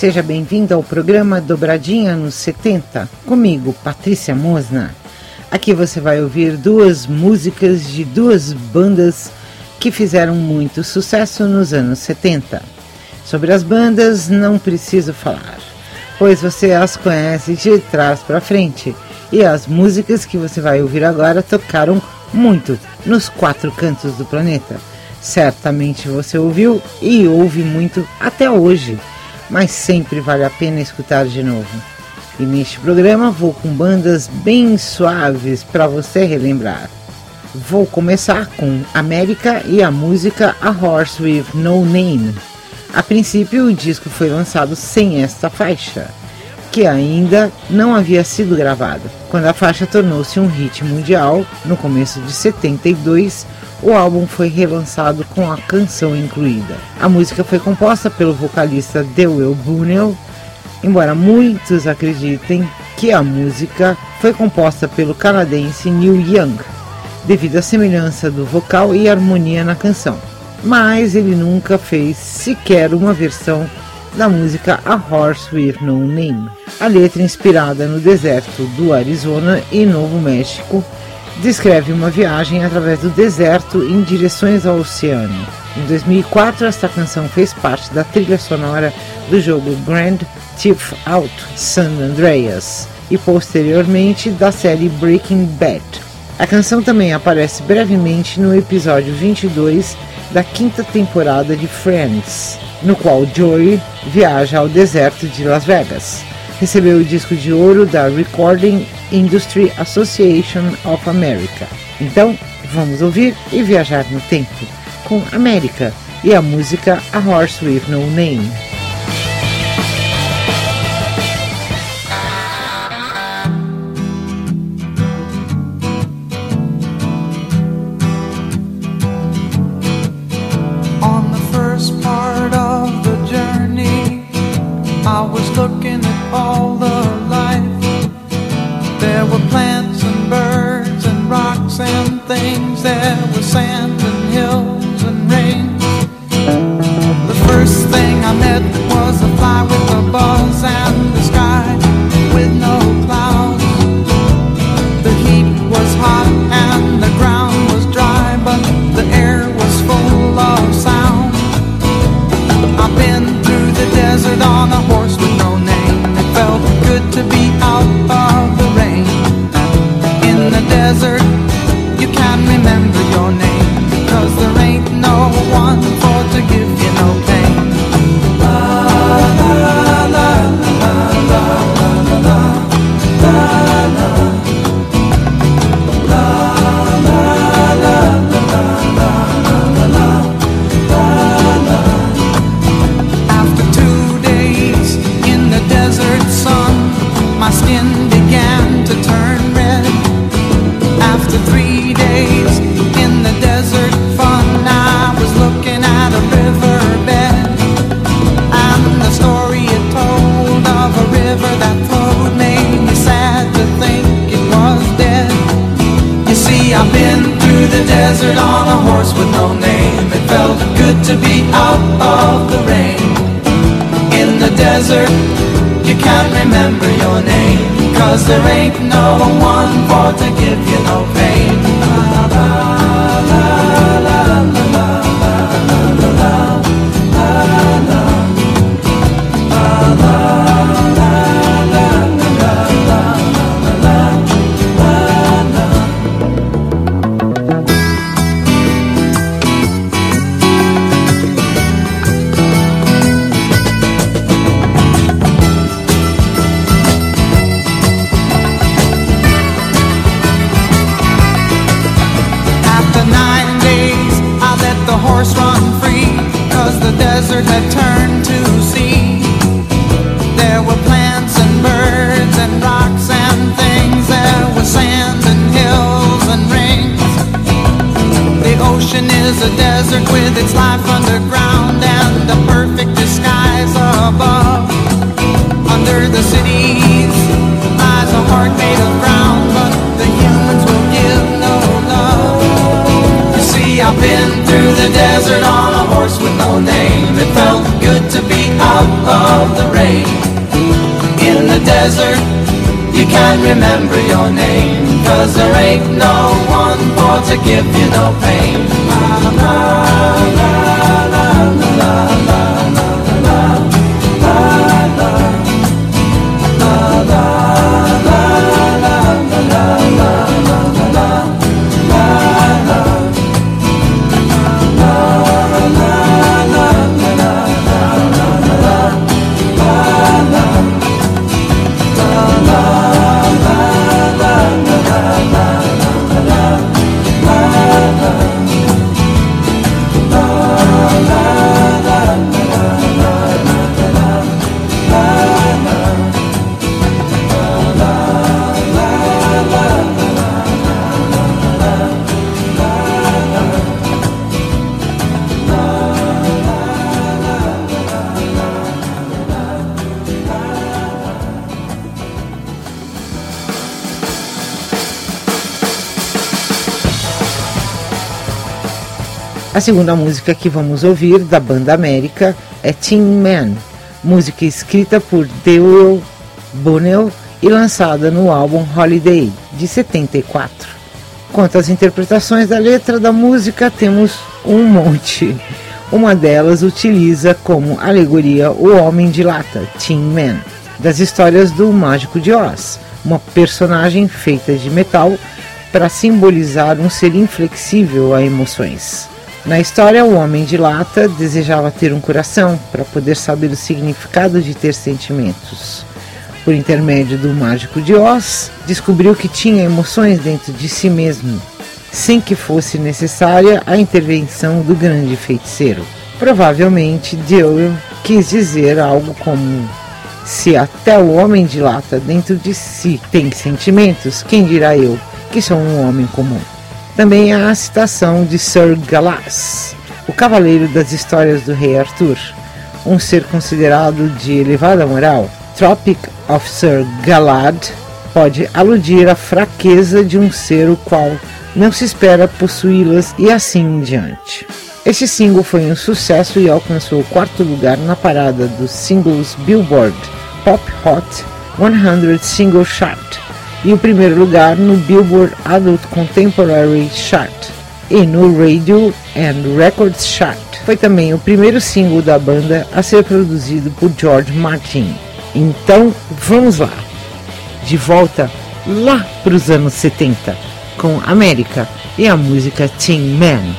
Seja bem-vindo ao programa Dobradinha nos 70, comigo, Patrícia Mosna. Aqui você vai ouvir duas músicas de duas bandas que fizeram muito sucesso nos anos 70. Sobre as bandas não preciso falar, pois você as conhece de trás para frente e as músicas que você vai ouvir agora tocaram muito nos quatro cantos do planeta. Certamente você ouviu e ouve muito até hoje mas sempre vale a pena escutar de novo. E neste programa vou com bandas bem suaves para você relembrar. Vou começar com América e a música A Horse with No Name. A princípio, o disco foi lançado sem esta faixa, que ainda não havia sido gravada. Quando a faixa tornou-se um hit mundial, no começo de 72, o álbum foi relançado com a canção incluída. A música foi composta pelo vocalista Dewey Bunnell, embora muitos acreditem que a música foi composta pelo canadense Neil Young, devido à semelhança do vocal e harmonia na canção. Mas ele nunca fez sequer uma versão da música A Horse with No Name. A letra, inspirada no deserto do Arizona e Novo México, descreve uma viagem através do deserto em direções ao oceano. Em 2004, esta canção fez parte da trilha sonora do jogo Grand Theft Auto San Andreas e posteriormente da série Breaking Bad. A canção também aparece brevemente no episódio 22 da quinta temporada de Friends, no qual Joey viaja ao deserto de Las Vegas recebeu o disco de ouro da Recording Industry Association of America. Então, vamos ouvir e viajar no tempo com América e a música A Horse with No Name. looking at all the life. There were plants and birds and rocks and things. There was sand and hills and rain. The first thing I met was a on a horse with no name. It felt good to be out of the rain. In the desert, you can't remember your name. Cause there ain't no one for to give you no pain. desert had turned to sea. There were plants and birds and rocks and things. There were sands and hills and rings. The ocean is a desert with its life underground and a perfect disguise above. Under the cities lies a heart made of ground, but the humans will give no love. You see, I've been through the desert on with no name. It felt good to be out of the rain. In the desert, you can't remember your name. Cause there ain't no one for to give you no pain. La, la, la. A segunda música que vamos ouvir da banda América é Teen Man, música escrita por Dewey Bunnell e lançada no álbum Holiday, de 74. Quanto às interpretações da letra da música, temos um monte. Uma delas utiliza como alegoria o Homem de Lata, Tin Man, das histórias do Mágico de Oz, uma personagem feita de metal para simbolizar um ser inflexível a emoções. Na história, o homem de lata desejava ter um coração para poder saber o significado de ter sentimentos. Por intermédio do mágico de Oz, descobriu que tinha emoções dentro de si mesmo, sem que fosse necessária a intervenção do grande feiticeiro. Provavelmente, Dewey quis dizer algo como: se até o homem de lata dentro de si tem sentimentos, quem dirá eu, que sou um homem comum? Também há a citação de Sir Galahs, o cavaleiro das histórias do rei Arthur, um ser considerado de elevada moral. Tropic of Sir Galad pode aludir à fraqueza de um ser o qual não se espera possuí-las e assim em diante. Este single foi um sucesso e alcançou o quarto lugar na parada dos singles Billboard Pop Hot 100 Single Chart e o primeiro lugar no Billboard Adult Contemporary Chart e no Radio and Records Chart. Foi também o primeiro single da banda a ser produzido por George Martin. Então vamos lá, de volta lá para os anos 70 com América e a música Teen Man.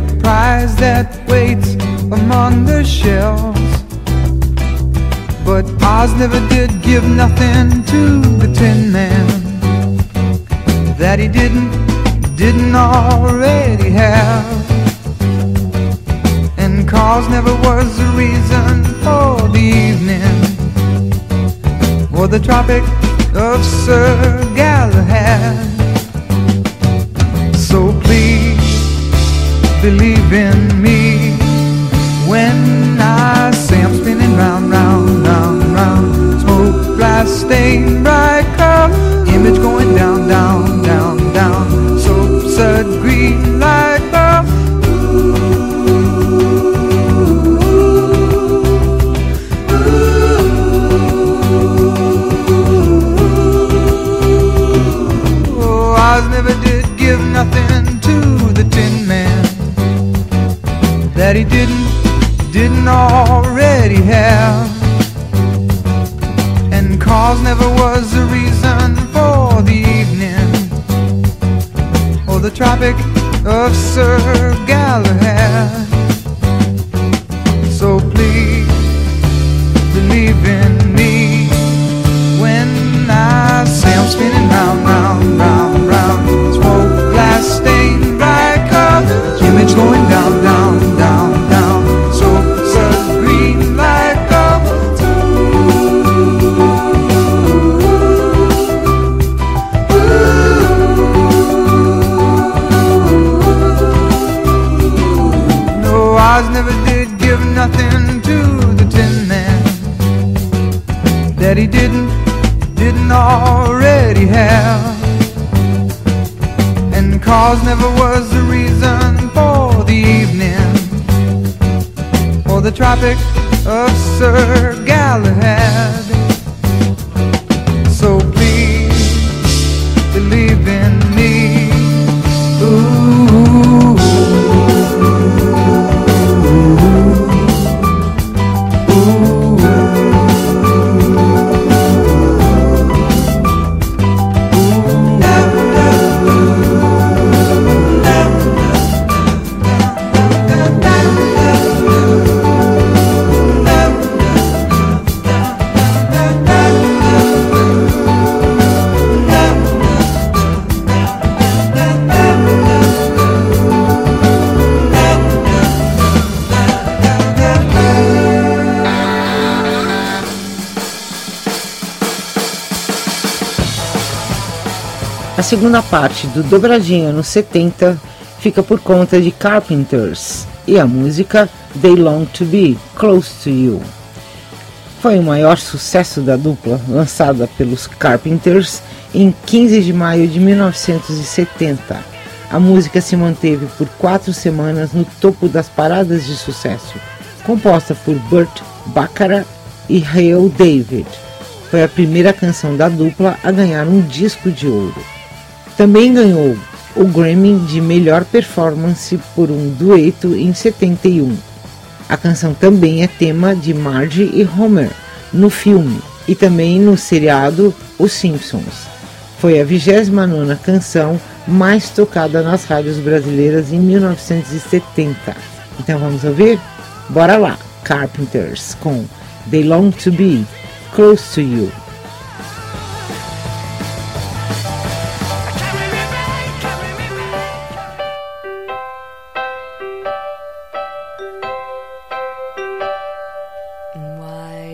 perfect prize that waits among the shells. But Oz never did give nothing to the Tin Man that he didn't, didn't already have. And cause never was the reason for the evening or the Tropic of Sir Galahad. So please believe in me when I say I'm spinning round, round, round, round. Smoke, glass, stained, bright cloud, image going down, down, down, down. Soap, sud, green light bulb. Oh, I never did give nothing to the tin that he didn't, didn't already have. And cause never was the reason for the evening or the Tropic of Sir Galahad. Tropic of Sir Galahad. Segunda parte do Dobradinha nos 70 fica por conta de Carpenters e a música They Long to Be Close to You. Foi o maior sucesso da dupla, lançada pelos Carpenters em 15 de maio de 1970. A música se manteve por quatro semanas no topo das paradas de sucesso, composta por Burt Bacharach e Hale David. Foi a primeira canção da dupla a ganhar um disco de ouro. Também ganhou o Grammy de melhor performance por um dueto em 71. A canção também é tema de Marge e Homer no filme e também no seriado Os Simpsons. Foi a 29ª canção mais tocada nas rádios brasileiras em 1970. Então vamos ouvir? Bora lá! Carpenters com They Long to Be Close to You.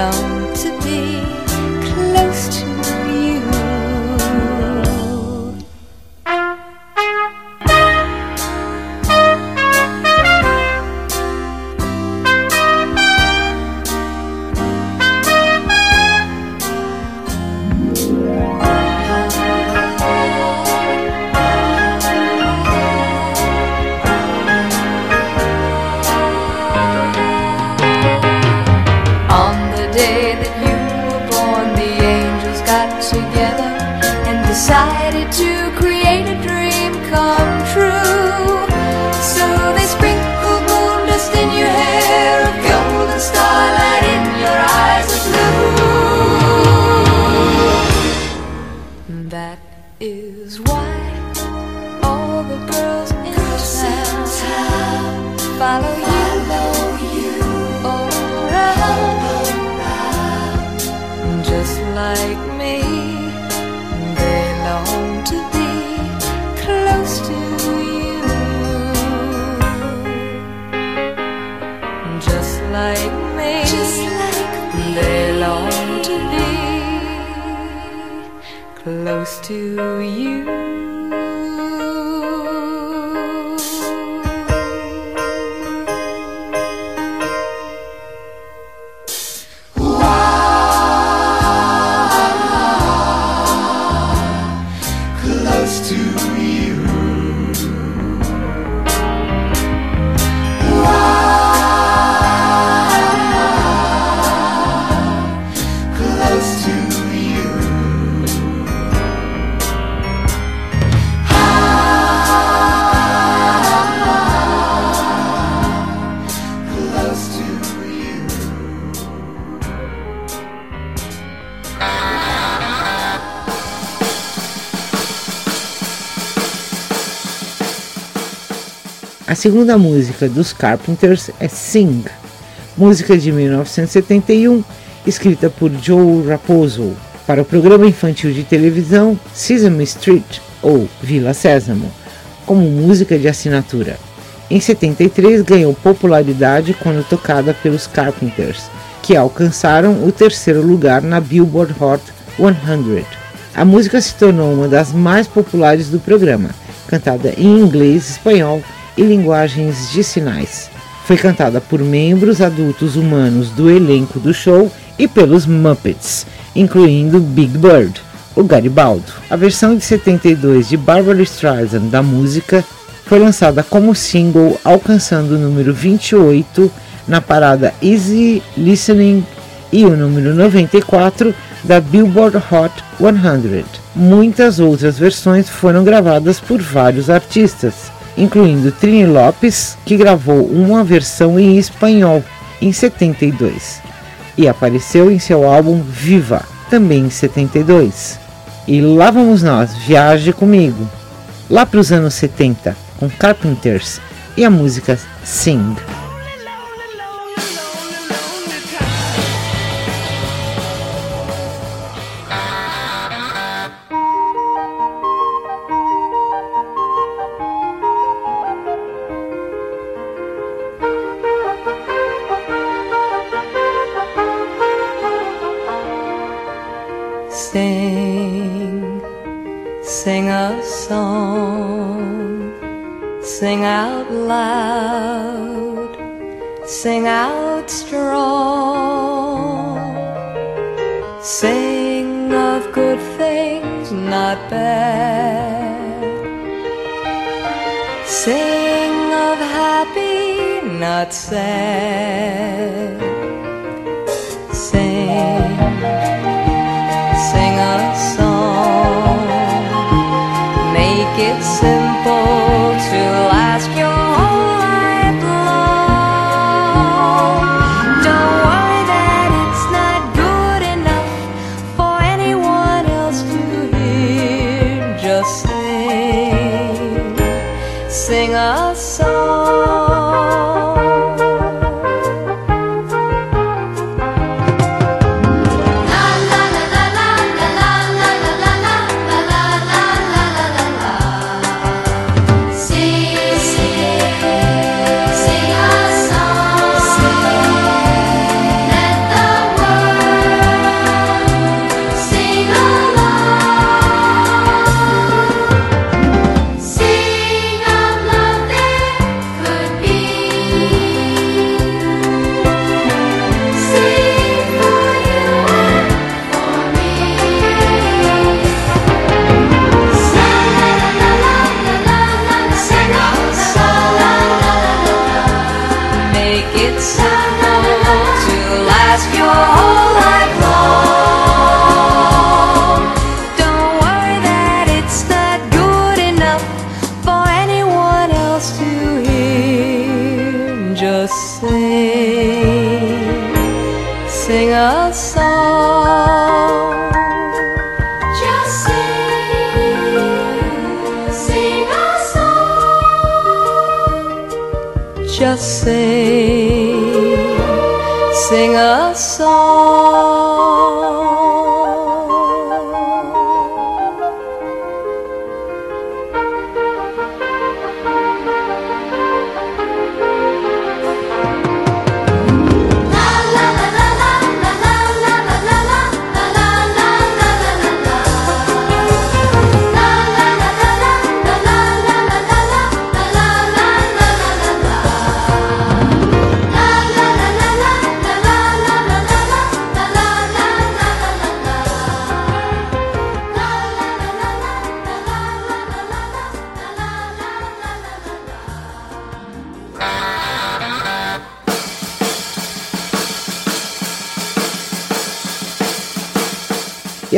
They long to be A segunda música dos Carpenters é Sing, música de 1971, escrita por Joe Raposo, para o programa infantil de televisão Sesame Street, ou Vila Sésamo, como música de assinatura. Em 73 ganhou popularidade quando tocada pelos Carpenters, que alcançaram o terceiro lugar na Billboard Hot 100. A música se tornou uma das mais populares do programa, cantada em inglês, espanhol e linguagens de sinais. Foi cantada por membros adultos humanos do elenco do show e pelos Muppets, incluindo Big Bird, o Garibaldo. A versão de 72 de Barbara Streisand da música foi lançada como single, alcançando o número 28 na parada Easy Listening e o número 94 da Billboard Hot 100. Muitas outras versões foram gravadas por vários artistas, incluindo Trini Lopes, que gravou uma versão em espanhol em 72 e apareceu em seu álbum Viva, também em 72. E lá vamos nós, viaje comigo, lá para os anos 70 com Carpenters e a música Sing. Sing of happy, not sad. Sing, sing a song. Make it simple to last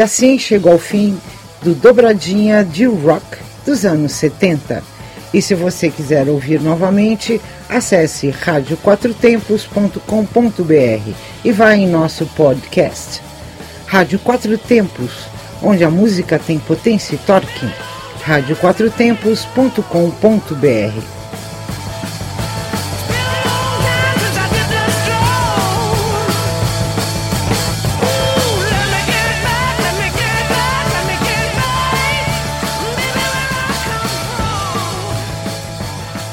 assim chegou ao fim do Dobradinha de Rock dos anos 70. E se você quiser ouvir novamente, acesse radioquatrotempos.com.br e vá em nosso podcast. Rádio Quatro Tempos, onde a música tem potência e torque. radioquatrotempos.com.br